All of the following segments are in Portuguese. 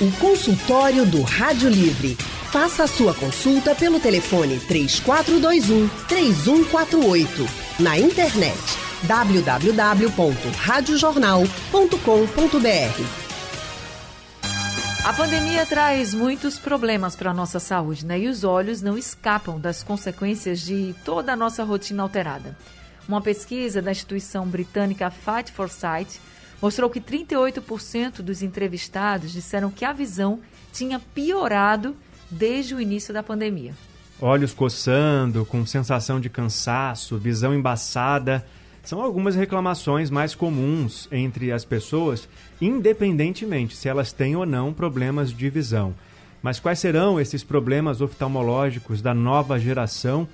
O consultório do Rádio Livre. Faça a sua consulta pelo telefone 3421 3148. Na internet www.radiojornal.com.br. A pandemia traz muitos problemas para a nossa saúde, né? E os olhos não escapam das consequências de toda a nossa rotina alterada. Uma pesquisa da instituição britânica Fight for Sight mostrou que 38% dos entrevistados disseram que a visão tinha piorado desde o início da pandemia. Olhos coçando, com sensação de cansaço, visão embaçada, são algumas reclamações mais comuns entre as pessoas, independentemente se elas têm ou não problemas de visão. Mas quais serão esses problemas oftalmológicos da nova geração?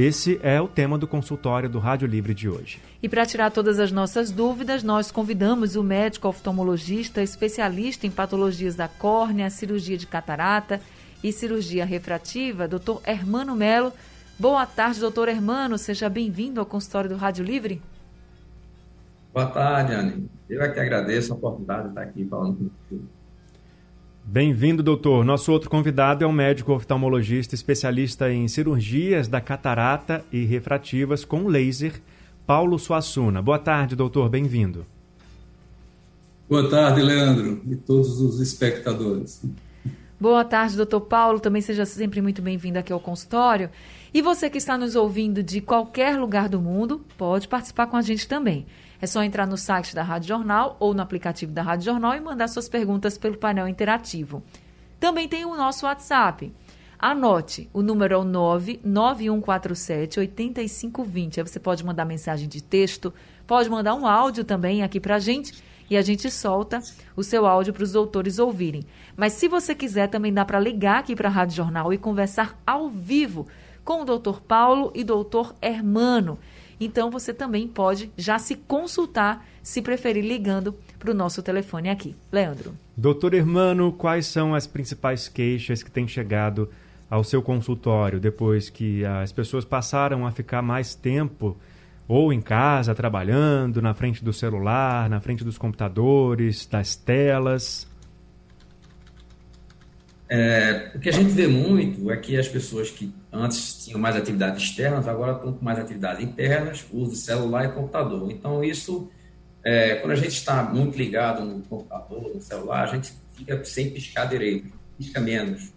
Esse é o tema do consultório do Rádio Livre de hoje. E para tirar todas as nossas dúvidas, nós convidamos o médico oftalmologista, especialista em patologias da córnea, cirurgia de catarata e cirurgia refrativa, Dr. Hermano Melo. Boa tarde, doutor Hermano. Seja bem-vindo ao consultório do Rádio Livre. Boa tarde, Anne. Eu é que agradeço a oportunidade de estar aqui falando com você. Bem-vindo, doutor. Nosso outro convidado é um médico oftalmologista especialista em cirurgias da catarata e refrativas com laser, Paulo Suassuna. Boa tarde, doutor. Bem-vindo. Boa tarde, Leandro, e todos os espectadores. Boa tarde, doutor Paulo. Também seja sempre muito bem-vindo aqui ao consultório. E você que está nos ouvindo de qualquer lugar do mundo, pode participar com a gente também. É só entrar no site da Rádio Jornal ou no aplicativo da Rádio Jornal e mandar suas perguntas pelo painel interativo. Também tem o nosso WhatsApp. Anote, o número é o 99147 8520. Aí você pode mandar mensagem de texto, pode mandar um áudio também aqui para a gente e a gente solta o seu áudio para os doutores ouvirem. Mas se você quiser, também dá para ligar aqui para a Rádio Jornal e conversar ao vivo com o doutor Paulo e doutor Hermano. Então você também pode já se consultar, se preferir, ligando para o nosso telefone aqui. Leandro. Doutor Hermano, quais são as principais queixas que têm chegado ao seu consultório depois que as pessoas passaram a ficar mais tempo ou em casa trabalhando, na frente do celular, na frente dos computadores, das telas? É, o que a gente vê muito é que as pessoas que antes tinham mais atividades externas, agora estão com mais atividades internas, uso de celular e computador. Então, isso, é, quando a gente está muito ligado no computador, no celular, a gente fica sem piscar direito, pisca menos.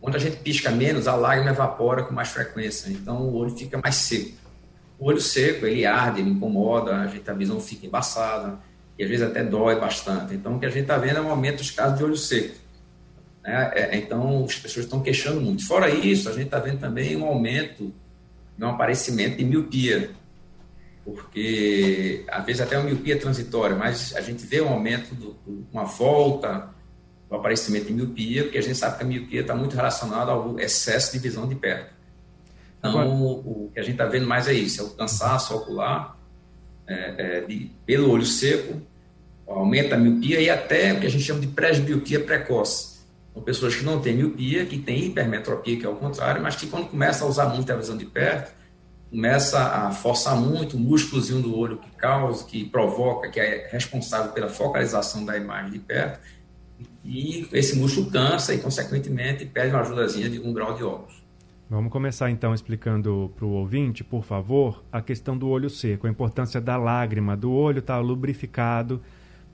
Quando a gente pisca menos, a lágrima evapora com mais frequência, então o olho fica mais seco. O olho seco, ele arde, ele incomoda, a, gente, a visão fica embaçada, e às vezes até dói bastante. Então, o que a gente está vendo é um aumento dos casos de olho seco. Né? É, então, as pessoas estão queixando muito. Fora isso, a gente está vendo também um aumento no aparecimento de miopia, porque às vezes até uma miopia transitória, mas a gente vê um aumento, do, uma volta do aparecimento de miopia, porque a gente sabe que a miopia está muito relacionada ao excesso de visão de perto. Então, o, o que a gente está vendo mais é isso, é o cansaço ocular é, é, de, pelo olho seco, aumenta a miopia e até o que a gente chama de presbiopia precoce são pessoas que não têm miopia, que têm hipermetropia, que é o contrário, mas que quando começa a usar muito a visão de perto, começa a forçar muito o músculozinho do olho que causa, que provoca, que é responsável pela focalização da imagem de perto, e esse músculo cansa e, consequentemente, pede uma ajudazinha de um grau de óculos. Vamos começar então explicando para o ouvinte, por favor, a questão do olho seco, a importância da lágrima, do olho estar tá lubrificado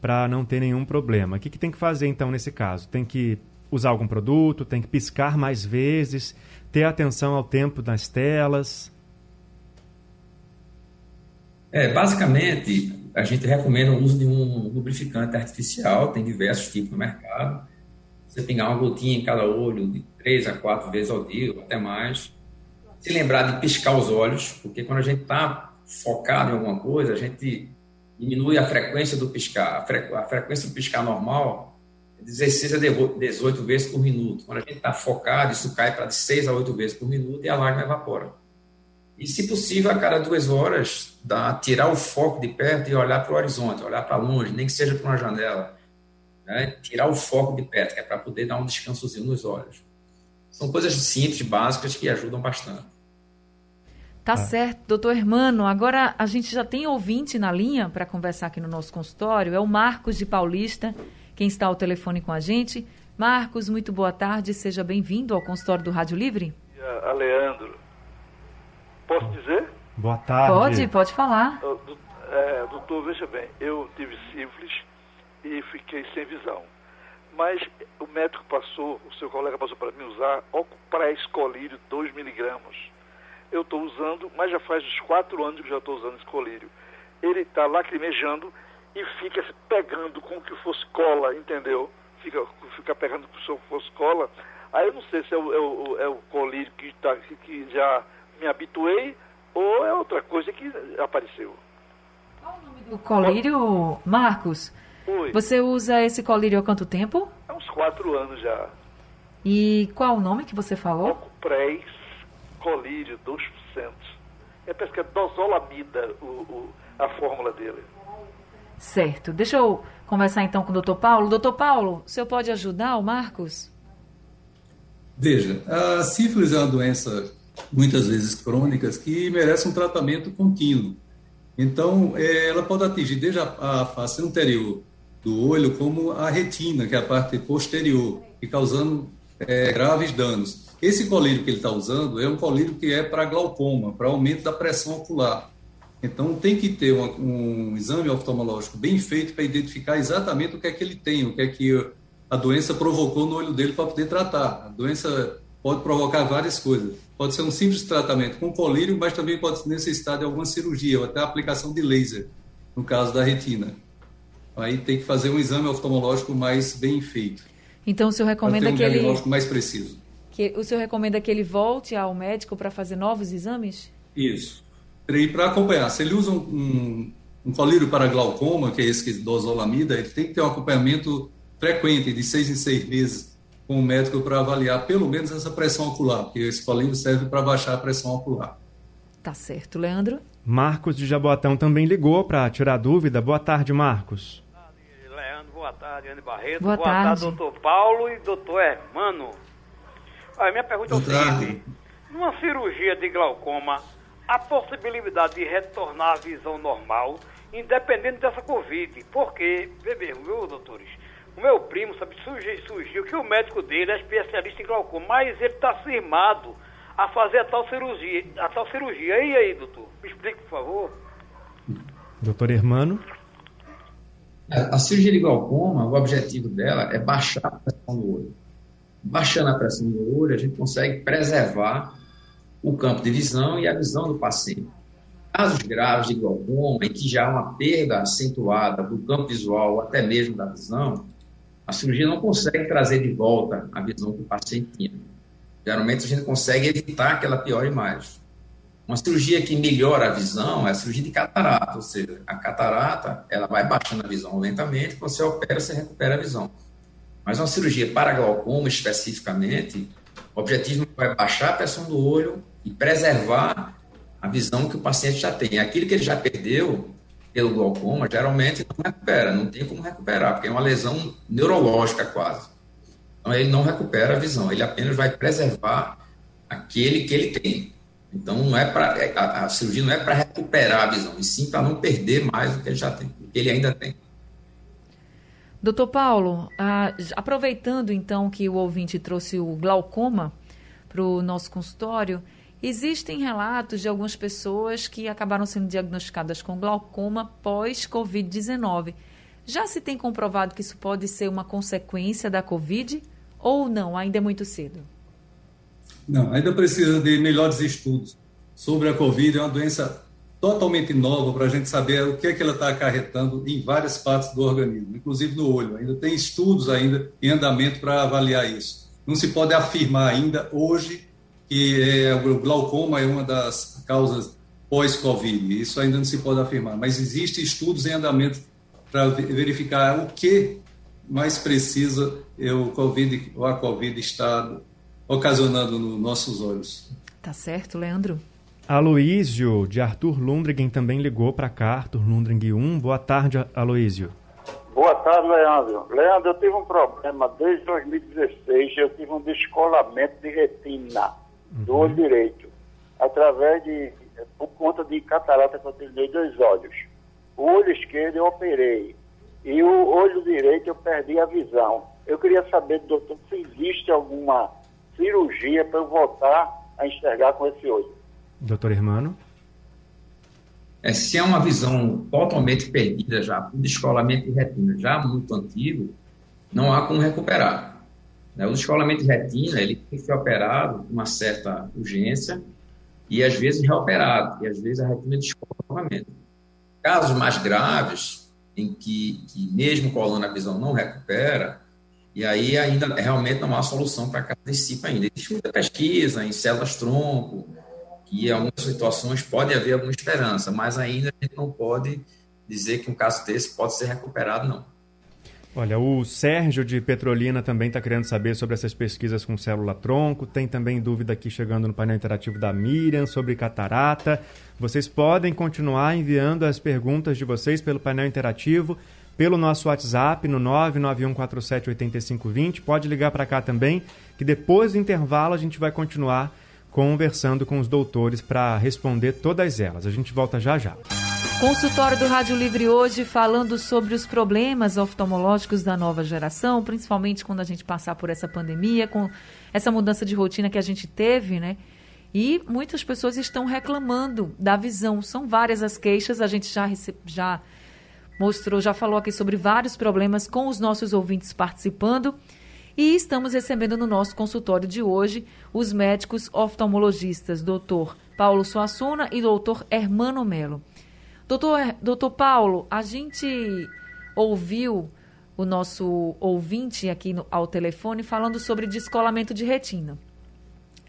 para não ter nenhum problema. O que, que tem que fazer então nesse caso? Tem que usar algum produto, tem que piscar mais vezes, ter atenção ao tempo nas telas? É, basicamente, a gente recomenda o uso de um lubrificante artificial, tem diversos tipos no mercado. Você pingar uma gotinha em cada olho de três a quatro vezes ao dia, até mais. Se lembrar de piscar os olhos, porque quando a gente está focado em alguma coisa, a gente diminui a frequência do piscar. A frequência do piscar normal 16 a 18 vezes por minuto. Quando a gente está focado, isso cai para de 6 a 8 vezes por minuto e a lágrima evapora. E, se possível, a cada duas horas, dá, tirar o foco de perto e olhar para o horizonte, olhar para longe, nem que seja para uma janela. Né? Tirar o foco de perto, que é para poder dar um descansozinho nos olhos. São coisas simples, básicas, que ajudam bastante. Tá certo, doutor Hermano. Agora a gente já tem ouvinte na linha para conversar aqui no nosso consultório. É o Marcos de Paulista quem está ao telefone com a gente. Marcos, muito boa tarde, seja bem-vindo ao consultório do Rádio Livre. A Leandro. Posso dizer? Boa tarde. Pode, pode falar. É, doutor, veja bem, eu tive sífilis e fiquei sem visão. Mas o médico passou, o seu colega passou para mim usar pré-escolírio 2 miligramas. Eu estou usando, mas já faz uns 4 anos que já estou usando esse colírio. Ele está lacrimejando e fica se pegando como que fosse cola, entendeu? Fica, fica pegando como se fosse cola. Aí eu não sei se é o, é o, é o colírio que, tá, que já me habituei ou é outra coisa que apareceu. Qual o nome do colírio, Marcos? Oi. Você usa esse colírio há quanto tempo? Há uns quatro anos já. E qual o nome que você falou? Ocupres colírio 2%. É, parece que é dosolamida o, o, a fórmula dele. Certo. Deixa eu conversar então com o doutor Paulo. Doutor Paulo, o senhor pode ajudar o Marcos? Veja, a sífilis é uma doença muitas vezes crônicas que merece um tratamento contínuo. Então, é, ela pode atingir desde a, a, face anterior do olho como a retina, que é a parte posterior, e causando é, graves danos. Esse colírio que ele está usando é um colírio que é para glaucoma, para aumento da pressão ocular. Então, tem que ter uma, um exame oftalmológico bem feito para identificar exatamente o que é que ele tem, o que é que a doença provocou no olho dele para poder tratar. A doença pode provocar várias coisas. Pode ser um simples tratamento com colírio, mas também pode necessitar de alguma cirurgia ou até a aplicação de laser, no caso da retina. Aí tem que fazer um exame oftalmológico mais bem feito. Então o senhor recomenda um que ele mais preciso. Que o senhor recomenda que ele volte ao médico para fazer novos exames? Isso. E para acompanhar, se ele usa um, um, um colírio para glaucoma, que é esse que dosolamida, ele tem que ter um acompanhamento frequente, de seis em seis meses, com o médico para avaliar pelo menos essa pressão ocular, porque esse colírio serve para baixar a pressão ocular. Tá certo. Leandro? Marcos de Jaboatão também ligou para tirar dúvida. Boa tarde, Marcos. Boa tarde, Leandro. Boa tarde, Anne Barreto. Boa, Boa tarde. tarde, doutor Paulo e doutor Hermano. Olha, minha pergunta Boa é o seguinte. Numa cirurgia de glaucoma, a possibilidade de retornar à visão normal, independente dessa Covid. Porque, vê mesmo, viu, doutores? O meu primo, sabe, surgiu, surgiu que o médico dele é especialista em glaucoma, mas ele está firmado a fazer a tal cirurgia. A tal cirurgia. E aí, doutor? Me explique, por favor. Doutor Hermano. A, a cirurgia de glaucoma, o objetivo dela é baixar a pressão do olho. Baixando a pressão do olho, a gente consegue preservar o campo de visão e a visão do paciente. Casos graves de glaucoma, em que já há uma perda acentuada do campo visual ou até mesmo da visão, a cirurgia não consegue trazer de volta a visão que o paciente tinha. Geralmente a gente consegue evitar que ela piore mais. Uma cirurgia que melhora a visão é a cirurgia de catarata, ou seja, a catarata ela vai baixando a visão lentamente, quando você opera, você recupera a visão. Mas uma cirurgia para glaucoma especificamente, o objetivo é baixar a pressão do olho e preservar a visão que o paciente já tem. Aquilo que ele já perdeu pelo glaucoma, geralmente não recupera, não tem como recuperar, porque é uma lesão neurológica quase. Então ele não recupera a visão, ele apenas vai preservar aquele que ele tem. Então não é para a, a, cirurgia não é para recuperar a visão, e sim para não perder mais do que ele já tem, do que ele ainda tem. Doutor Paulo, ah, aproveitando então que o ouvinte trouxe o glaucoma para o nosso consultório, existem relatos de algumas pessoas que acabaram sendo diagnosticadas com glaucoma pós-Covid-19. Já se tem comprovado que isso pode ser uma consequência da Covid ou não? Ainda é muito cedo? Não, ainda precisa de melhores estudos sobre a Covid. É uma doença totalmente nova para a gente saber o que é que ela está acarretando em várias partes do organismo, inclusive no olho. Ainda tem estudos ainda em andamento para avaliar isso. Não se pode afirmar ainda hoje que é, o glaucoma é uma das causas pós-Covid. Isso ainda não se pode afirmar, mas existem estudos em andamento para verificar o que mais precisa é o COVID, ou a Covid está ocasionando nos nossos olhos. Tá certo, Leandro? Aloísio, de Arthur Lundgren, também ligou para cá, Arthur Lundgren 1. Boa tarde, Aloísio. Boa tarde, Leandro. Leandro, eu tive um problema desde 2016, eu tive um descolamento de retina. Do olho direito, através de, por conta de catarata que eu tenho dois olhos. O olho esquerdo eu operei, e o olho direito eu perdi a visão. Eu queria saber, doutor, se existe alguma cirurgia para eu voltar a enxergar com esse olho. Doutor Hermano? É, se é uma visão totalmente perdida já, por descolamento de retina já muito antigo, não há como recuperar. Né? O descolamento de retina ele tem que ser operado com uma certa urgência e às vezes reoperado, e às vezes a retina descola novamente. Casos mais graves, em que, que mesmo colando a visão não recupera, e aí ainda realmente não há solução para cada discípulo ainda. Existe muita pesquisa em células-tronco, que em algumas situações pode haver alguma esperança, mas ainda a gente não pode dizer que um caso desse pode ser recuperado, não. Olha, o Sérgio de Petrolina também está querendo saber sobre essas pesquisas com célula-tronco. Tem também dúvida aqui chegando no painel interativo da Miriam sobre catarata. Vocês podem continuar enviando as perguntas de vocês pelo painel interativo pelo nosso WhatsApp no 991478520. Pode ligar para cá também, que depois do intervalo a gente vai continuar conversando com os doutores para responder todas elas. A gente volta já já. Consultório do Rádio Livre hoje falando sobre os problemas oftalmológicos da nova geração, principalmente quando a gente passar por essa pandemia, com essa mudança de rotina que a gente teve, né? E muitas pessoas estão reclamando da visão. São várias as queixas, a gente já, já mostrou, já falou aqui sobre vários problemas com os nossos ouvintes participando. E estamos recebendo no nosso consultório de hoje os médicos oftalmologistas, doutor Paulo Suassuna e doutor Hermano Melo. Doutor, doutor Paulo, a gente ouviu o nosso ouvinte aqui no, ao telefone falando sobre descolamento de retina.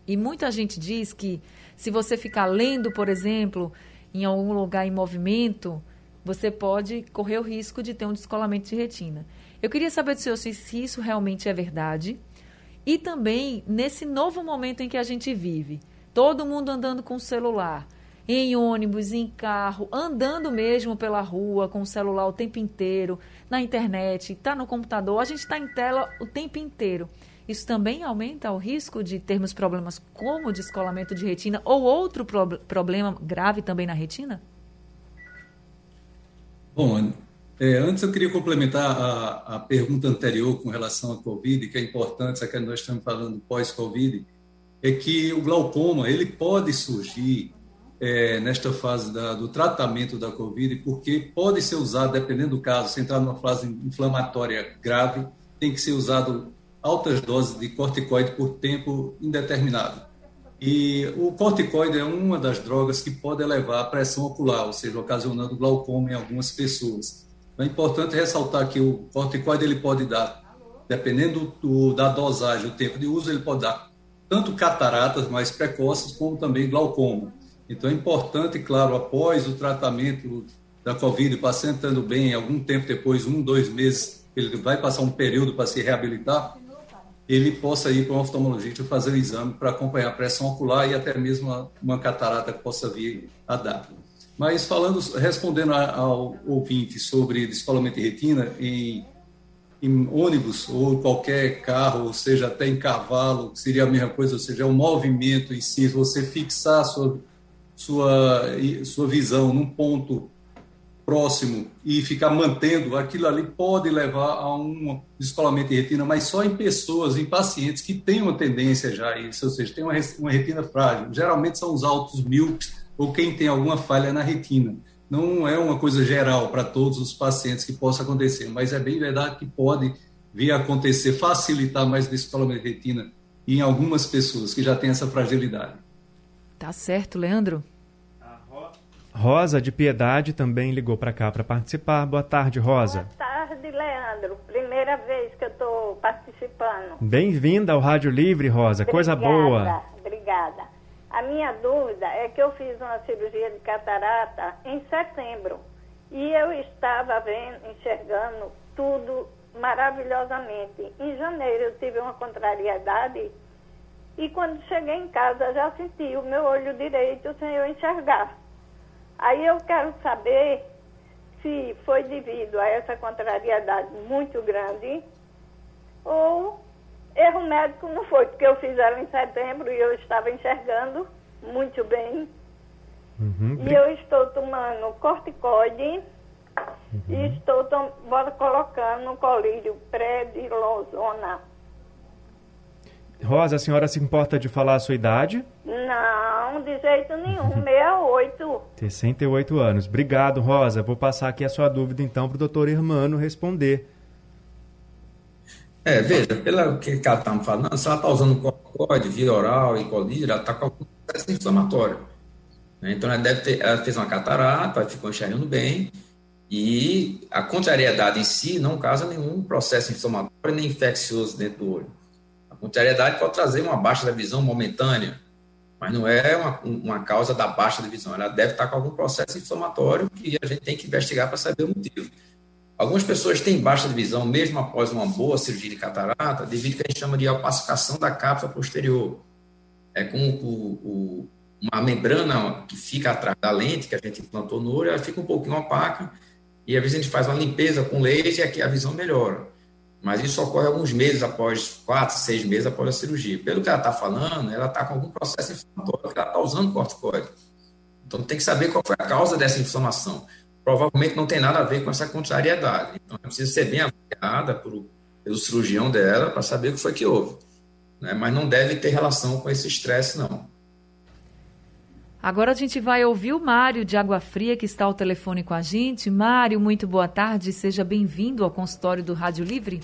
E muita gente diz que se você ficar lendo, por exemplo, em algum lugar em movimento, você pode correr o risco de ter um descolamento de retina. Eu queria saber do senhor se, isso realmente é verdade. E também nesse novo momento em que a gente vive, todo mundo andando com o celular, em ônibus, em carro, andando mesmo pela rua com o celular o tempo inteiro, na internet, está no computador, a gente está em tela o tempo inteiro. Isso também aumenta o risco de termos problemas como descolamento de retina ou outro pro problema grave também na retina? Bom, é, antes eu queria complementar a, a, pergunta anterior com relação à Covid, que é importante, que nós estamos falando pós-Covid, é que o glaucoma ele pode surgir é, nesta fase da, do tratamento da Covid, porque pode ser usado, dependendo do caso, se entrar numa fase inflamatória grave, tem que ser usado altas doses de corticoide por tempo indeterminado. E o corticoide é uma das drogas que pode elevar a pressão ocular, ou seja, ocasionando glaucoma em algumas pessoas. É importante ressaltar que o corticoide ele pode dar, dependendo do, da dosagem, o tempo de uso, ele pode dar tanto cataratas mais precoces, como também glaucoma. Então é importante, claro, após o tratamento da Covid, o paciente estando bem, algum tempo depois, um, dois meses, ele vai passar um período para se reabilitar, ele possa ir para um oftalmologista fazer o exame para acompanhar a pressão ocular e até mesmo uma, catarata que possa vir a dar. Mas falando, respondendo ao ouvinte sobre descolamento de retina em, em ônibus ou qualquer carro, ou seja, até em cavalo, seria a mesma coisa, ou seja, é um movimento em si, você fixar sua, sua, sua visão num ponto próximo e ficar mantendo, aquilo ali pode levar a um descolamento de retina, mas só em pessoas, em pacientes que têm uma tendência já a isso, ou seja, tem uma, uma retina frágil. Geralmente são os altos míopes ou quem tem alguma falha na retina. Não é uma coisa geral para todos os pacientes que possa acontecer, mas é bem verdade que pode vir a acontecer, facilitar mais descolamento de retina em algumas pessoas que já têm essa fragilidade. Tá certo, Leandro. Rosa de Piedade também ligou para cá para participar. Boa tarde, Rosa. Boa tarde, Leandro. Primeira vez que eu estou participando. Bem-vinda ao Rádio Livre, Rosa. Obrigada, Coisa boa. Obrigada. A minha dúvida é que eu fiz uma cirurgia de catarata em setembro e eu estava vendo, enxergando tudo maravilhosamente. Em janeiro eu tive uma contrariedade e quando cheguei em casa já senti o meu olho direito sem eu enxergar. Aí eu quero saber se foi devido a essa contrariedade muito grande ou erro médico não foi, porque eu fiz ela em setembro e eu estava enxergando muito bem. Uhum. E eu estou tomando corticoide Uhum. E estou tom, colocando no colírio predilosona. Rosa, a senhora se importa de falar a sua idade? Não, de jeito nenhum, 68. 68 anos. Obrigado, Rosa. Vou passar aqui a sua dúvida então para o doutor Hermano responder. É, veja, pelo que ela está me falando, se ela está usando corticoide, via oral e colírio, ela está com algum processo inflamatório. Né? Então, ela deve ter, ela fez uma catarata, ficou enxergando bem, e a contrariedade em si não causa nenhum processo inflamatório nem infeccioso dentro do olho. Contrariedade pode trazer uma baixa da visão momentânea, mas não é uma, uma causa da baixa da visão. Ela deve estar com algum processo inflamatório que a gente tem que investigar para saber o motivo. Algumas pessoas têm baixa de visão, mesmo após uma boa cirurgia de catarata, devido que a gente chama de opacificação da cápsula posterior. É com o, o, uma membrana que fica atrás da lente que a gente implantou no olho, ela fica um pouquinho opaca, e às vezes a gente faz uma limpeza com laser e aqui a visão melhora. Mas isso ocorre alguns meses após, quatro, seis meses após a cirurgia. Pelo que ela está falando, ela está com algum processo inflamatório, ela está usando corticoide. Então tem que saber qual foi a causa dessa inflamação provavelmente não tem nada a ver com essa contrariedade. Então, precisa ser bem avaliada por, pelo cirurgião dela para saber o que foi que houve. Né? Mas não deve ter relação com esse estresse, não. Agora a gente vai ouvir o Mário de Água Fria, que está ao telefone com a gente. Mário, muito boa tarde. Seja bem-vindo ao consultório do Rádio Livre.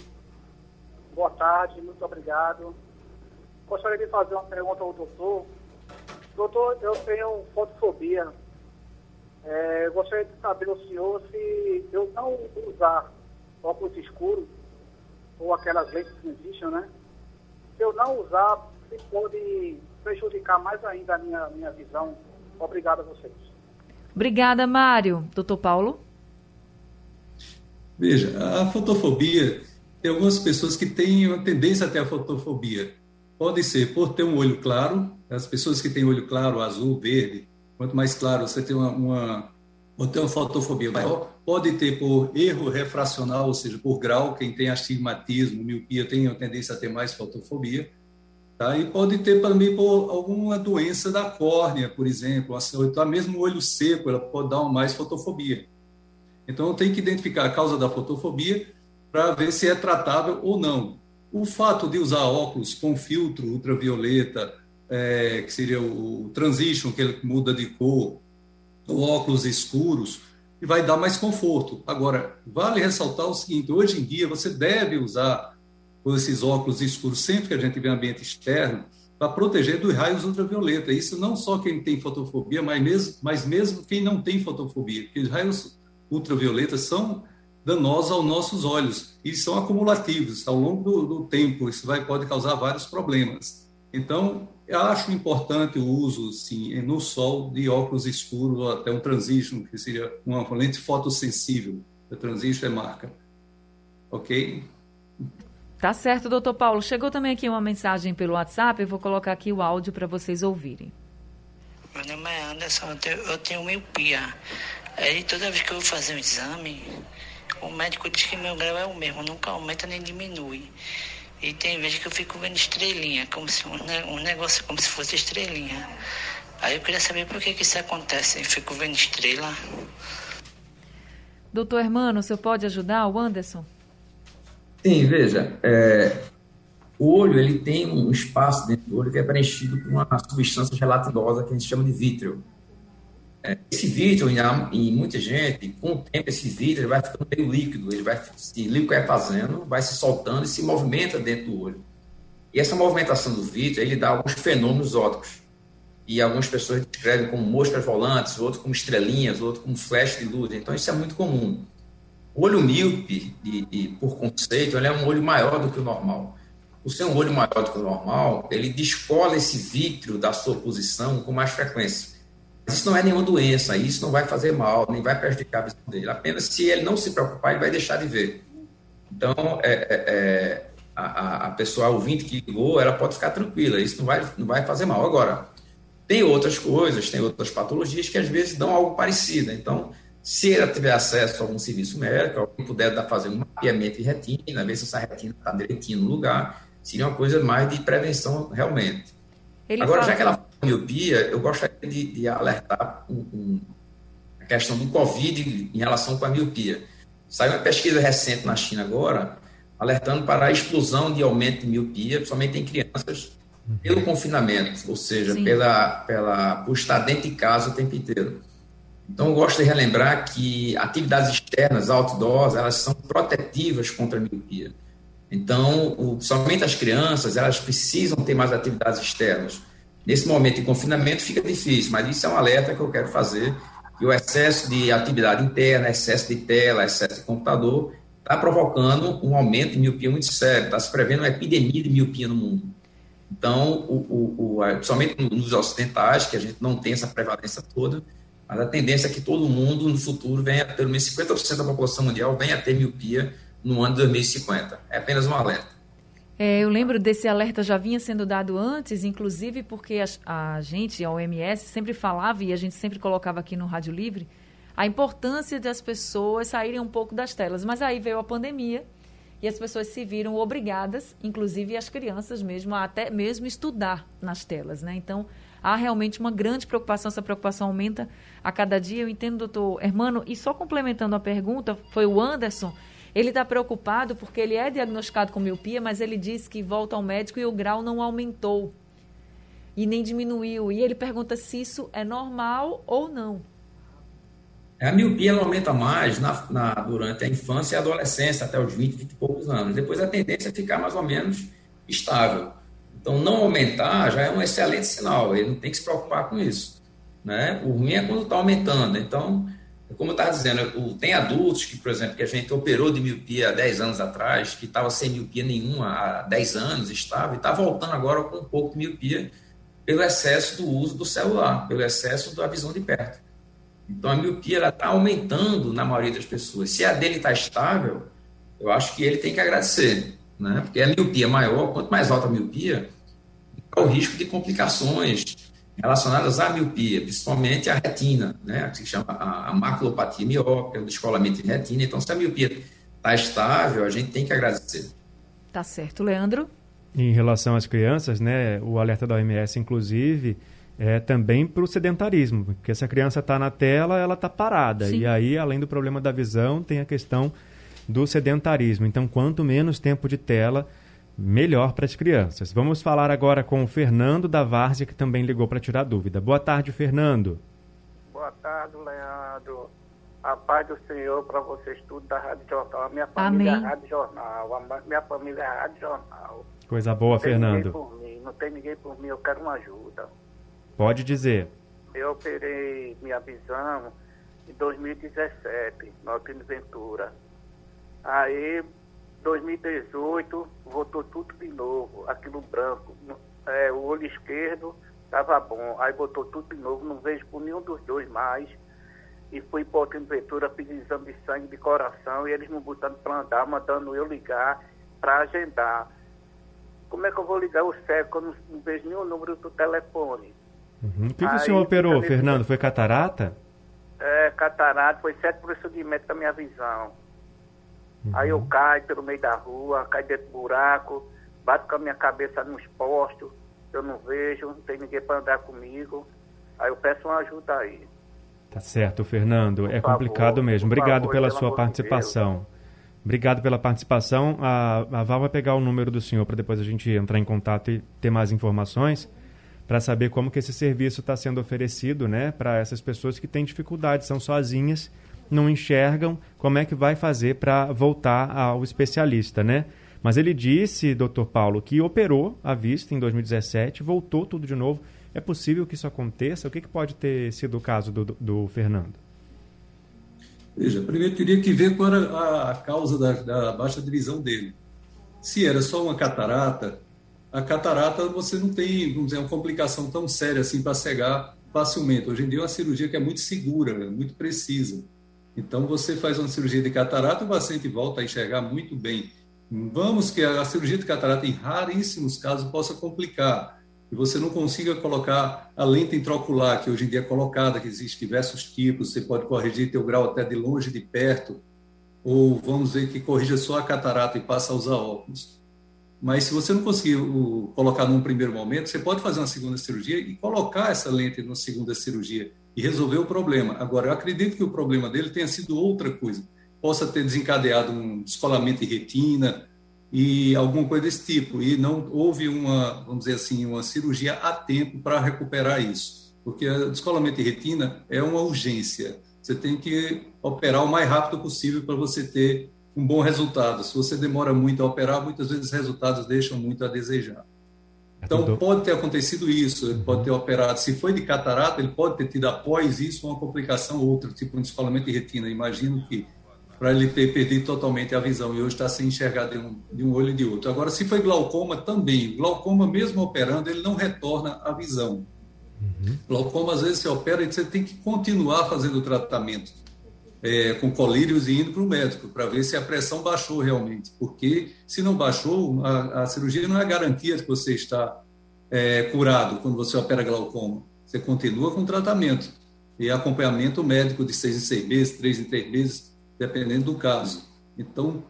Boa tarde, muito obrigado. Gostaria de fazer uma pergunta ao doutor. Doutor, eu tenho fotofobia é, gostaria de saber senhor se eu não usar óculos escuros, ou aquelas lentes que existem, né? Se eu não usar, se pode prejudicar mais ainda a minha, minha visão. Obrigado a vocês. Obrigada, Mário. Doutor Paulo? Veja, a fotofobia, tem algumas pessoas que têm uma tendência a ter a fotofobia. Pode ser por ter um olho claro, as pessoas que têm olho claro, azul, verde, Quanto mais claro você tem uma, uma, ou tem uma fotofobia maior, pode ter por erro refracional, ou seja, por grau, quem tem astigmatismo, miopia, tem a tendência a ter mais fotofobia. Tá? E pode ter também por alguma doença da córnea, por exemplo, ou então mesmo o olho seco, ela pode dar mais fotofobia. Então tem que identificar a causa da fotofobia para ver se é tratável ou não. O fato de usar óculos com filtro ultravioleta, é, que seria o transition, que ele muda de cor, ou óculos escuros, e vai dar mais conforto. Agora, vale ressaltar o seguinte: hoje em dia você deve usar esses óculos escuros sempre que a gente vê ambiente externo para proteger dos raios ultravioleta. Isso não só quem tem fotofobia, mas mesmo, mas mesmo quem não tem fotofobia, porque os raios ultravioletas são danosos aos nossos olhos e são acumulativos ao longo do, do tempo. Isso vai pode causar vários problemas. Então, eu acho importante o uso, sim, no sol de óculos escuros até um transition, que seria uma lente fotossensível. O transition é marca. Ok? Tá certo, doutor Paulo. Chegou também aqui uma mensagem pelo WhatsApp, eu vou colocar aqui o áudio para vocês ouvirem. Meu nome é Anderson, eu tenho, eu tenho miopia. Aí toda vez que eu vou fazer um exame, o médico diz que meu grau é o mesmo, nunca aumenta nem diminui. E tem vezes que eu fico vendo estrelinha, como se um, um negócio como se fosse estrelinha. Aí eu queria saber por que, que isso acontece. Eu fico vendo estrela. Doutor Hermano, o senhor pode ajudar o Anderson? Sim, veja, é, o olho ele tem um espaço dentro do olho que é preenchido por uma substância gelatinosa que a gente chama de vítreo. É, esse vítreo, em, muita gente, com o tempo, esse vítreo vai ficando meio líquido, ele vai se liquefazendo, vai se soltando e se movimenta dentro do olho. E essa movimentação do vítreo, ele dá alguns fenômenos ópticos. E algumas pessoas descrevem como moscas volantes, outros como estrelinhas, outros como flash de luz. Então, isso é muito comum. O olho míope, de, por conceito, ele é um olho maior do que o normal. Por ser um olho maior do que o normal, ele descola esse vítreo da sua posição com mais frequência. Isso não é nenhuma doença, isso não vai fazer mal, nem vai prejudicar a visão dele. Apenas se ele não se preocupar, ele vai deixar de ver. Então, é, é, é a, a pessoa ouvinte que ligou, ela pode ficar tranquila, isso não vai, não vai fazer mal. Agora, tem outras coisas, tem outras patologias que às vezes dão algo parecido. Então, se ela tiver acesso a algum serviço médico, alguém puder dar, fazer um mapeamento de retina, ver se essa retina está direitinho no lugar, seria uma coisa mais de prevenção realmente. Ele Agora, fala... já que ela miopia, eu gostaria de, de alertar um, um, questão do Covid em relação com a miopia. Saiu uma pesquisa recente na China agora, alertando para a explosão de aumento de miopia, principalmente em crianças, pelo confinamento, ou seja, pela, pela, por estar dentro de casa o tempo inteiro. Então, eu gosto de relembrar que atividades externas, outdoors, elas são protetivas contra a miopia. Então, o, somente as crianças, elas precisam ter mais atividades externas. Nesse momento de confinamento fica difícil, mas isso é um alerta que eu quero fazer, que o excesso de atividade interna, excesso de tela, excesso de computador, está provocando um aumento de miopia muito sério, está se prevendo uma epidemia de miopia no mundo. Então, o, o, o, principalmente nos ocidentais, que a gente não tem essa prevalência toda, mas a tendência é que todo mundo no futuro venha, pelo menos 50% da população mundial venha ter miopia no ano de 2050. É apenas um alerta. É, eu lembro desse alerta já vinha sendo dado antes, inclusive porque a, a gente, a OMS, sempre falava e a gente sempre colocava aqui no Rádio Livre a importância das pessoas saírem um pouco das telas. Mas aí veio a pandemia e as pessoas se viram obrigadas, inclusive as crianças mesmo, a até mesmo estudar nas telas, né? Então, há realmente uma grande preocupação, essa preocupação aumenta a cada dia. Eu entendo, doutor Hermano, e só complementando a pergunta, foi o Anderson, ele está preocupado porque ele é diagnosticado com miopia, mas ele diz que volta ao médico e o grau não aumentou e nem diminuiu. E ele pergunta se isso é normal ou não. A miopia ela aumenta mais na, na, durante a infância e a adolescência, até os 20, 20 e poucos anos. Depois a tendência é ficar mais ou menos estável. Então, não aumentar já é um excelente sinal, ele não tem que se preocupar com isso. Né? O ruim é quando está aumentando. Então, como eu estava dizendo, tem adultos que, por exemplo, que a gente operou de miopia há 10 anos atrás, que estava sem miopia nenhuma há 10 anos, estava, e está voltando agora com um pouco de miopia pelo excesso do uso do celular, pelo excesso da visão de perto. Então, a miopia está aumentando na maioria das pessoas. Se a dele está estável, eu acho que ele tem que agradecer, né? porque a miopia maior, quanto mais alta a miopia, é o risco de complicações relacionadas à miopia, principalmente a retina, né, que se chama a, a maculopatia miópica, o descolamento de retina. Então, se a miopia está estável, a gente tem que agradecer. Tá certo. Leandro? Em relação às crianças, né, o alerta da OMS, inclusive, é também para o sedentarismo, porque se a criança está na tela, ela está parada. Sim. E aí, além do problema da visão, tem a questão do sedentarismo. Então, quanto menos tempo de tela, melhor para as crianças. Vamos falar agora com o Fernando da Várzea, que também ligou para tirar dúvida. Boa tarde, Fernando. Boa tarde, Leandro. A paz do Senhor para vocês tudo da Rádio Jornal. A minha família Amém. é Rádio Jornal. A minha família é Rádio Jornal. Coisa boa, não Fernando. Por mim, não tem ninguém por mim, eu quero uma ajuda. Pode dizer. Eu operei minha visão em 2017, no Ventura. Aí 2018 voltou tudo de novo, aquilo branco. É, o olho esquerdo estava bom, aí botou tudo de novo, não vejo por nenhum dos dois mais. E fui para o Ventura pedir exame de sangue de coração e eles me botando para andar, mandando eu ligar para agendar. Como é que eu vou ligar o cego quando não vejo nenhum número do telefone? Uhum. O que, que o senhor operou, Fernando? Foi catarata? É, catarata, foi sete procedimentos da minha visão. Uhum. Aí eu caio pelo meio da rua, caio dentro do buraco, bato com a minha cabeça nos postos, eu não vejo, não tem ninguém para andar comigo. Aí eu peço uma ajuda aí. Tá certo, Fernando. Por é favor, complicado mesmo. Obrigado favor, pela sua participação. Obrigado pela participação. A, a Val vai pegar o número do senhor para depois a gente entrar em contato e ter mais informações para saber como que esse serviço está sendo oferecido né, para essas pessoas que têm dificuldade, são sozinhas não enxergam como é que vai fazer para voltar ao especialista, né? Mas ele disse, doutor Paulo, que operou a vista em 2017, voltou tudo de novo. É possível que isso aconteça? O que, que pode ter sido o caso do, do Fernando? Veja, primeiro teria que ver qual era a causa da, da baixa divisão dele. Se era só uma catarata, a catarata você não tem, vamos dizer, uma complicação tão séria assim para cegar facilmente. Hoje em dia é uma cirurgia que é muito segura, muito precisa. Então, você faz uma cirurgia de catarata, o paciente volta a enxergar muito bem. Vamos que a cirurgia de catarata, em raríssimos casos, possa complicar e você não consiga colocar a lente intraocular, que hoje em dia é colocada, que existe diversos tipos, você pode corrigir teu grau até de longe, de perto, ou vamos ver que corrija só a catarata e passa a usar óculos. Mas se você não conseguir colocar num primeiro momento, você pode fazer uma segunda cirurgia e colocar essa lente na segunda cirurgia e resolveu o problema. Agora, eu acredito que o problema dele tenha sido outra coisa. Possa ter desencadeado um descolamento de retina e alguma coisa desse tipo. E não houve uma, vamos dizer assim, uma cirurgia a tempo para recuperar isso. Porque o descolamento de retina é uma urgência. Você tem que operar o mais rápido possível para você ter um bom resultado. Se você demora muito a operar, muitas vezes os resultados deixam muito a desejar. Então, pode ter acontecido isso, ele pode ter operado. Se foi de catarata, ele pode ter tido após isso uma complicação outra, tipo um descolamento de retina. Imagino que para ele ter perdido totalmente a visão e hoje está sem enxergar de um, de um olho e de outro. Agora, se foi glaucoma, também. Glaucoma, mesmo operando, ele não retorna a visão. Uhum. Glaucoma, às vezes, você opera e você tem que continuar fazendo o tratamento é, com colírios e indo para o médico para ver se a pressão baixou realmente. Porque se não baixou, a, a cirurgia não é garantia de que você está é, curado quando você opera glaucoma. Você continua com tratamento e acompanhamento médico de seis em seis meses, três em três meses, dependendo do caso. Então,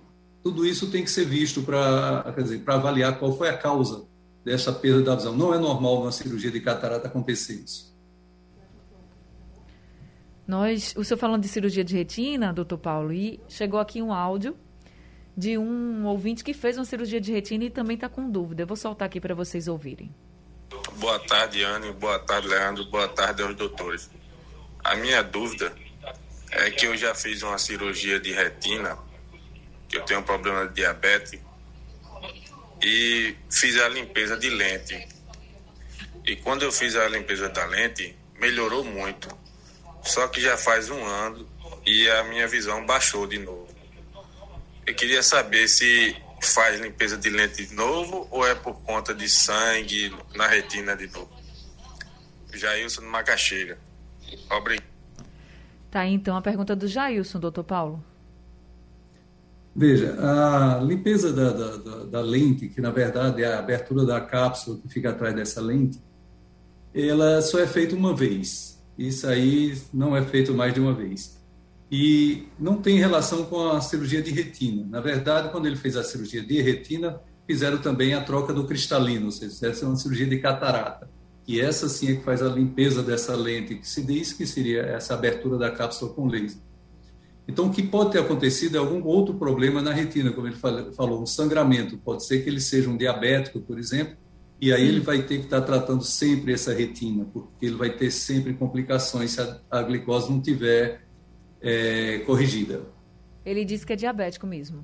tudo isso tem que ser visto para avaliar qual foi a causa dessa perda da visão. Não é normal na cirurgia de catarata acontecer isso. Nós, o senhor falando de cirurgia de retina, doutor Paulo, e chegou aqui um áudio de um ouvinte que fez uma cirurgia de retina e também está com dúvida. Eu vou soltar aqui para vocês ouvirem. Boa tarde, Anne. Boa tarde, Leandro. Boa tarde aos doutores. A minha dúvida é que eu já fiz uma cirurgia de retina, que eu tenho um problema de diabetes, e fiz a limpeza de lente. E quando eu fiz a limpeza da lente, melhorou muito. Só que já faz um ano e a minha visão baixou de novo. Eu queria saber se faz limpeza de lente de novo ou é por conta de sangue na retina de novo. Jailson Macaxeira. Obrigado. Tá aí então a pergunta do Jailson, doutor Paulo. Veja, a limpeza da, da, da, da, lente, que na verdade é a abertura da cápsula que fica atrás dessa lente, ela só é feita uma vez. Isso aí não é feito mais de uma vez. E não tem relação com a cirurgia de retina. Na verdade, quando ele fez a cirurgia de retina, fizeram também a troca do cristalino, ou seja, essa é uma cirurgia de catarata. E essa sim é que faz a limpeza dessa lente, que se diz que seria essa abertura da cápsula com laser. Então, o que pode ter acontecido é algum outro problema na retina, como ele falou, um sangramento. Pode ser que ele seja um diabético, por exemplo, e aí Sim. ele vai ter que estar tratando sempre essa retina, porque ele vai ter sempre complicações se a, a glicose não tiver é, corrigida. Ele disse que é diabético mesmo.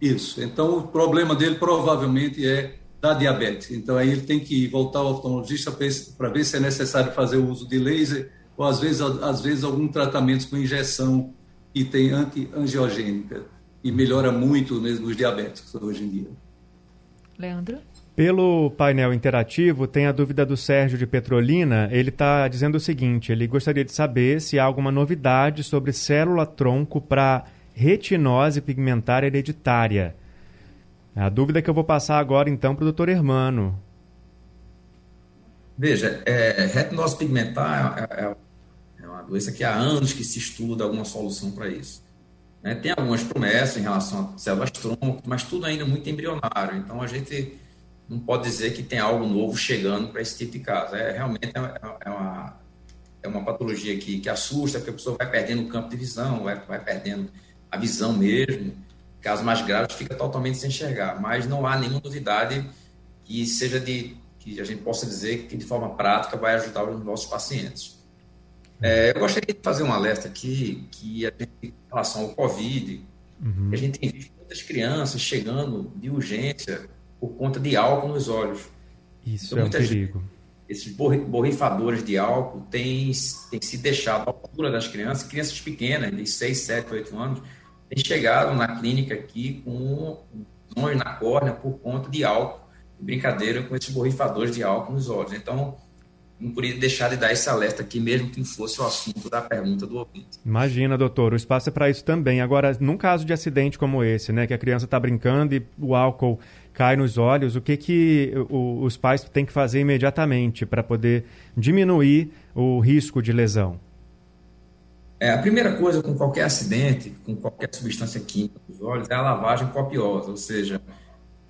Isso. Então, o problema dele provavelmente é da diabetes. Então, aí ele tem que voltar ao oftalmologista para ver se é necessário fazer o uso de laser ou, às vezes, às vezes algum tratamento com injeção que tem anti-angiogênica e melhora muito nos diabéticos hoje em dia. Leandro? Pelo painel interativo, tem a dúvida do Sérgio de Petrolina. Ele está dizendo o seguinte: ele gostaria de saber se há alguma novidade sobre célula-tronco para retinose pigmentar hereditária. É a dúvida que eu vou passar agora, então, para o doutor Hermano. Veja, é, retinose pigmentar é, é, é, uma doença que há anos que se estuda alguma solução para isso. Né? Tem algumas promessas em relação a células-tronco, mas tudo ainda muito embrionário. Então, a gente não pode dizer que tem algo novo chegando para esse tipo de caso. É realmente é, é uma, é uma patologia que, que assusta, porque a pessoa vai perdendo o campo de visão, vai, vai perdendo a visão mesmo. Casos mais graves fica totalmente sem enxergar, mas não há nenhuma novidade que seja de que a gente possa dizer que de forma prática vai ajudar os nossos pacientes. É, eu gostaria de fazer um alerta aqui que a gente, em relação ao Covid, uhum. a gente tem visto muitas crianças chegando de urgência por conta de álcool nos olhos. Isso então, é um perigo. Esses borrifadores de álcool têm, têm se deixado à altura das crianças, crianças pequenas, de 6, 7, 8 anos, têm chegado na clínica aqui com dores na córnea por conta de álcool, brincadeira com esses borrifadores de álcool nos olhos. Então, não podia deixar de dar esse alerta aqui, mesmo que não fosse o assunto da pergunta do ouvinte. Imagina, doutor, o espaço é para isso também. Agora, num caso de acidente como esse, né, que a criança está brincando e o álcool cai nos olhos, o que, que o, os pais têm que fazer imediatamente para poder diminuir o risco de lesão? É, a primeira coisa com qualquer acidente, com qualquer substância química nos olhos, é a lavagem copiosa, ou seja,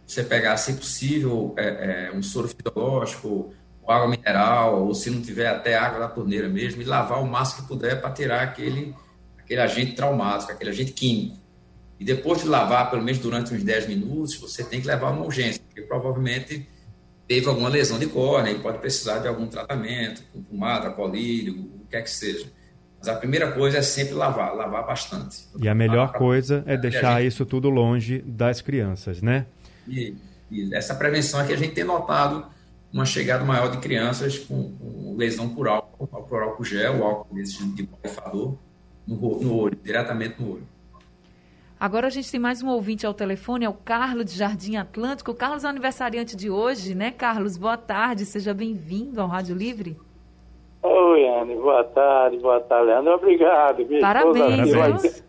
você pegar, se possível, é, é, um soro fisiológico, água mineral, ou se não tiver até água da torneira mesmo, e lavar o máximo que puder para tirar aquele, aquele agente traumático, aquele agente químico. E depois de lavar, pelo menos durante uns 10 minutos, você tem que levar uma urgência, porque provavelmente teve alguma lesão de córnea e pode precisar de algum tratamento, com pomada, colírio, o que é que seja. Mas a primeira coisa é sempre lavar, lavar bastante. E a melhor coisa é deixar isso tudo longe das crianças, né? E, e, essa prevenção é que a gente tem notado uma chegada maior de crianças com, com lesão por álcool, por álcool gel, álcool desse de borrifador, no, no olho, diretamente no olho. Agora a gente tem mais um ouvinte ao telefone, é o Carlos de Jardim Atlântico. O Carlos é aniversariante de hoje, né, Carlos? Boa tarde, seja bem-vindo ao Rádio Livre. Oi, Anne, boa tarde, boa tarde, Leandro. Obrigado. Minha Parabéns. Esposa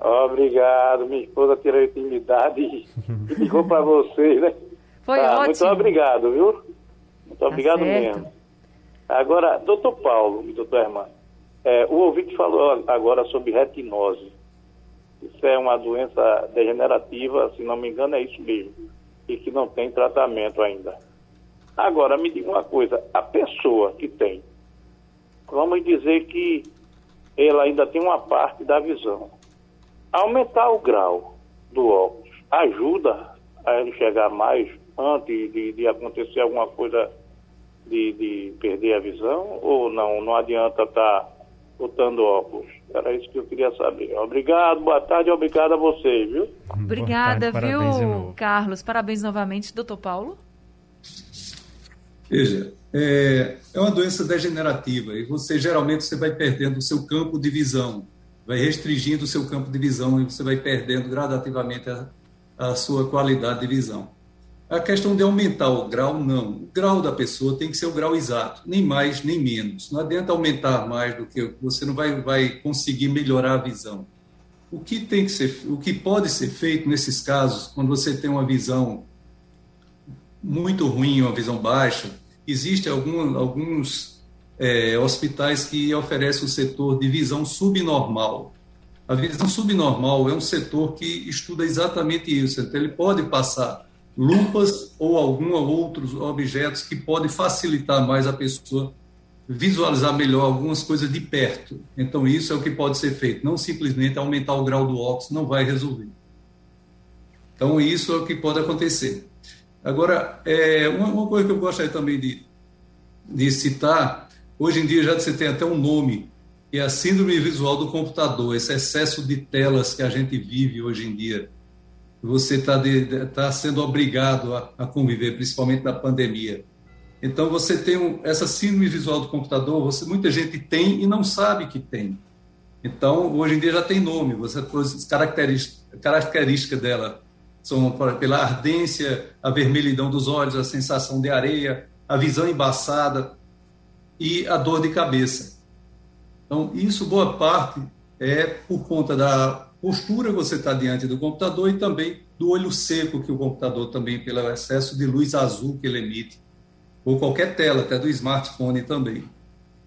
Obrigado, minha esposa tirou a intimidade e ligou para vocês, né? Foi tá, ótimo. Muito obrigado, viu? Muito tá obrigado certo. mesmo. Agora, doutor Paulo e doutor Hermano, é, o ouvinte falou agora sobre retinose. Isso é uma doença degenerativa, se não me engano, é isso mesmo. E que não tem tratamento ainda. Agora, me diga uma coisa: a pessoa que tem vamos dizer que ela ainda tem uma parte da visão. Aumentar o grau do óculos ajuda a ele chegar mais antes de, de acontecer alguma coisa de, de, perder a visão ou não? Não adianta estar tá botando óculos. Era isso que eu queria saber. Obrigado, boa tarde, obrigado a vocês, viu? Obrigada, tarde, viu, Carlos? Parabéns novamente, doutor Paulo. Veja, é, é uma doença degenerativa e você geralmente você vai perdendo o seu campo de visão, vai restringindo o seu campo de visão e você vai perdendo gradativamente a, a sua qualidade de visão. A questão de aumentar o grau, não. O grau da pessoa tem que ser o grau exato, nem mais nem menos. Não adianta aumentar mais do que você não vai, vai conseguir melhorar a visão. O que tem que ser, o que pode ser feito nesses casos, quando você tem uma visão muito ruim, uma visão baixa, Existem algum, alguns é, hospitais que oferecem o setor de visão subnormal. A visão subnormal é um setor que estuda exatamente isso. Então, ele pode passar lupas ou alguns outros objetos que podem facilitar mais a pessoa visualizar melhor algumas coisas de perto. Então, isso é o que pode ser feito. Não simplesmente aumentar o grau do óculos não vai resolver. Então, isso é o que pode acontecer. Agora, é, uma, uma, coisa que eu gostaria também de, de citar, hoje em dia já você tem até um nome, que é a síndrome visual do computador, esse excesso de telas que a gente vive hoje em dia. Você está tá sendo obrigado a, a, conviver, principalmente na pandemia. Então, você tem um, essa síndrome visual do computador, você, muita gente tem e não sabe que tem. Então, hoje em dia já tem nome, você as características característica dela são pela ardência, a vermelhidão dos olhos, a sensação de areia, a visão embaçada e a dor de cabeça. Então, isso, boa parte, é por conta da postura você está diante do computador e também do olho seco que o computador também, pelo excesso de luz azul que ele emite, ou qualquer tela, até do smartphone também.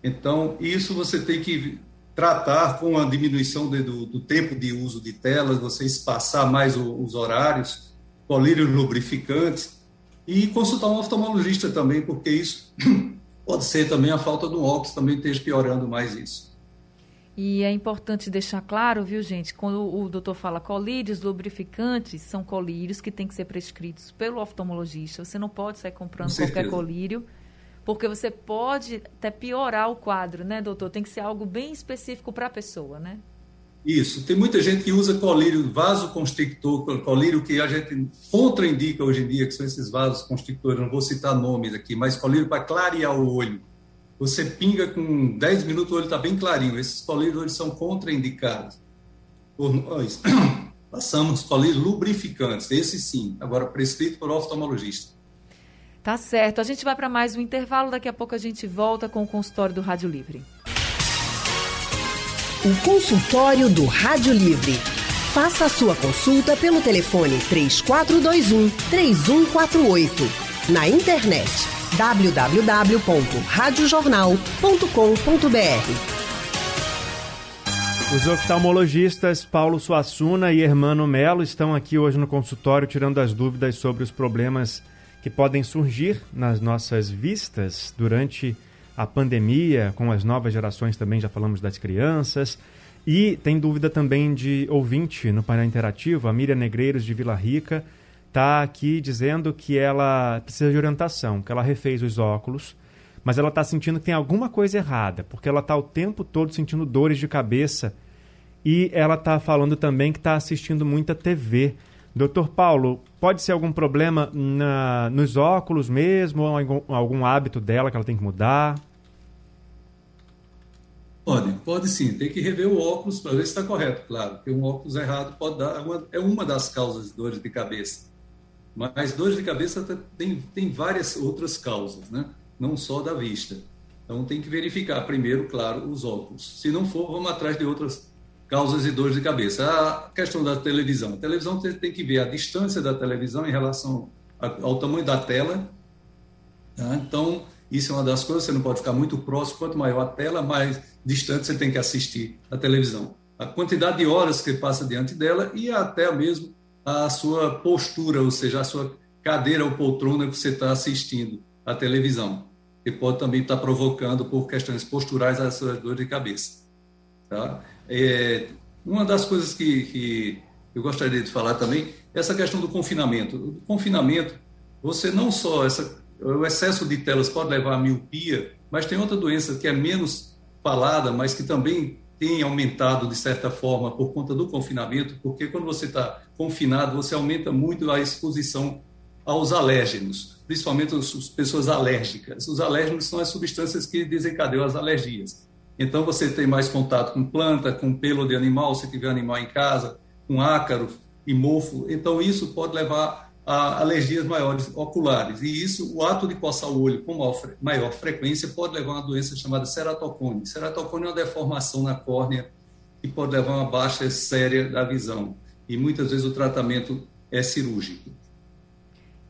Então, isso você tem que tratar com a diminuição de, do, do, tempo de uso de telas, você espaçar mais o, os horários, colírios lubrificantes e consultar um oftalmologista também, porque isso pode ser também a falta do óculos, também esteja piorando mais isso. E é importante deixar claro, viu, gente, quando o doutor fala colírios lubrificantes, são colírios que têm que ser prescritos pelo oftalmologista. Você não pode sair comprando qualquer colírio porque você pode até piorar o quadro, né, doutor? Tem que ser algo bem específico para a pessoa, né? Isso. Tem muita gente que usa colírio, vasoconstrictor, colírio que a gente contraindica hoje em dia, que são esses vasos constrictores, não vou citar nomes aqui, mas colírio para clarear o olho. Você pinga com 10 minutos, o olho está bem clarinho. Esses colírios hoje são contraindicados. Por nós, passamos colírios lubrificantes, esse sim, agora prescrito por oftalmologista. Tá certo. A gente vai para mais um intervalo. Daqui a pouco a gente volta com o consultório do Rádio Livre. O consultório do Rádio Livre. Faça a sua consulta pelo telefone 3421 3148. Na internet www.radiojornal.com.br. Os oftalmologistas Paulo Suassuna e Hermano Melo estão aqui hoje no consultório tirando as dúvidas sobre os problemas que podem surgir nas nossas vistas durante a pandemia, com as novas gerações também, já falamos das crianças. E tem dúvida também de ouvinte no painel interativo, a Miriam Negreiros de Vila Rica está aqui dizendo que ela precisa de orientação, que ela refez os óculos, mas ela está sentindo que tem alguma coisa errada, porque ela está o tempo todo sentindo dores de cabeça e ela está falando também que está assistindo muita TV. Doutor Paulo, pode ser algum problema na, nos óculos mesmo, ou algum, algum hábito dela que ela tem que mudar? Pode, pode sim. Tem que rever o óculos para ver se está correto, claro. Porque um óculos errado pode dar uma, é uma das causas de dores de cabeça. Mas dores de cabeça tem, tem várias outras causas, né? Não só da vista. Então tem que verificar primeiro, claro, os óculos. Se não for, vamos atrás de outras causas de dores de cabeça. A questão da televisão. A televisão você tem que ver a distância da televisão em relação ao tamanho da tela. Tá? Então, isso é uma das coisas, você não pode ficar muito próximo. Quanto maior a tela, mais distante você tem que assistir a televisão. A quantidade de horas que passa diante dela e até mesmo a sua postura, ou seja, a sua cadeira ou poltrona que você está assistindo a televisão, que pode também estar provocando por questões posturais as suas dores de cabeça. Tá? É, uma das coisas que, que eu gostaria de falar também é essa questão do confinamento. O confinamento, você não só essa, o excesso de telas pode levar à miopia, mas tem outra doença que é menos falada, mas que também tem aumentado de certa forma por conta do confinamento, porque quando você está confinado, você aumenta muito a exposição aos alérgenos, principalmente as pessoas alérgicas. Os alérgenos são as substâncias que desencadeiam as alergias. Então você tem mais contato com planta, com pelo de animal, se tiver animal em casa, com ácaro e mofo. Então isso pode levar a alergias maiores oculares. E isso, o ato de coçar o olho com maior frequência pode levar a uma doença chamada ceratocone. Ceratocone é uma deformação na córnea que pode levar a uma baixa séria da visão. E muitas vezes o tratamento é cirúrgico.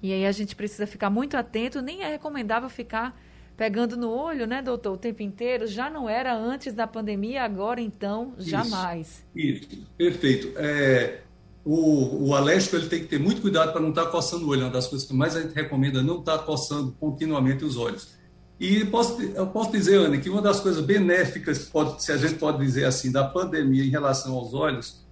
E aí a gente precisa ficar muito atento, nem é recomendável ficar pegando no olho, né, doutor, o tempo inteiro. Já não era antes da pandemia, agora então, jamais. Isso, isso. perfeito. É, o, o alérgico ele tem que ter muito cuidado para não estar tá coçando o olho. É uma das coisas que mais a gente recomenda é não estar tá coçando continuamente os olhos. E posso, eu posso dizer, Ana, que uma das coisas benéficas, pode, se a gente pode dizer assim, da pandemia em relação aos olhos,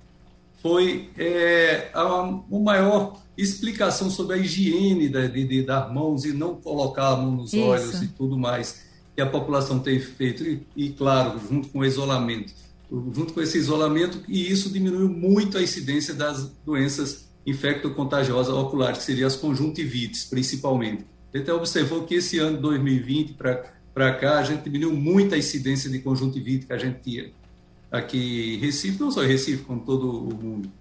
foi é, a, maior explicação sobre a higiene da, de, de, dar mãos e não colocar a mão nos Isso. olhos e tudo mais que a população tem feito. E, e, claro, junto com o isolamento. Junto com esse isolamento, e isso diminuiu muito a incidência das doenças infecto-contagiosas oculares, que seriam as conjuntivites, principalmente. A gente observou que esse ano 2020 para cá, a gente diminuiu muito a incidência de conjuntivite que a gente tinha aqui em Recife, não só em Recife, como todo o mundo.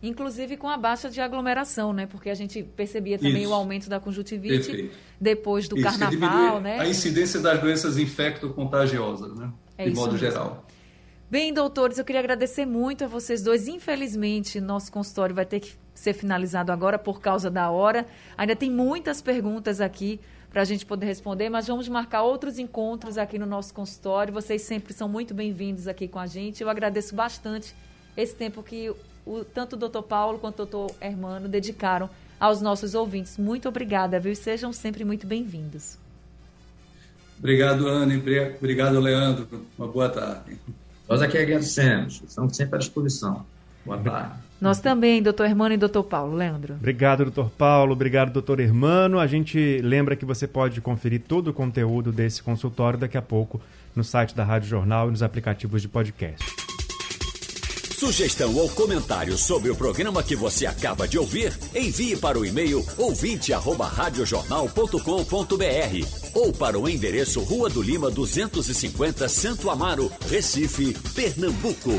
Inclusive com a baixa de aglomeração, né? Porque a gente percebia também Isso. o aumento da conjuntivite Perfeito. depois do Isso, carnaval, né? A incidência das doenças infecto-contagiosas, né? É de modo mesmo. geral. Bem, doutores, eu queria agradecer muito a vocês dois. Infelizmente, nosso consultório vai ter que ser finalizado agora por causa da hora. Ainda tem muitas perguntas aqui para a gente poder responder, mas vamos marcar outros encontros aqui no nosso consultório. Vocês sempre são muito bem-vindos aqui com a gente. Eu agradeço bastante esse tempo que o, tanto o doutor Paulo quanto o doutor Hermano dedicaram aos nossos ouvintes. Muito obrigada, viu? Sejam sempre muito bem-vindos. Obrigado, Ana. Obrigado, Leandro. Uma boa tarde. Nós aqui agradecemos. Estamos sempre à disposição. Boa tarde. Nós também, doutor Hermano e doutor Paulo. Leandro. Obrigado, doutor Paulo. Obrigado, doutor Hermano. A gente lembra que você pode conferir todo o conteúdo desse consultório daqui a pouco no site da Rádio Jornal e nos aplicativos de podcast. Sugestão ou comentário sobre o programa que você acaba de ouvir, envie para o e-mail ouvinte@radiojornal.com.br ou para o endereço Rua do Lima 250, Santo Amaro, Recife, Pernambuco.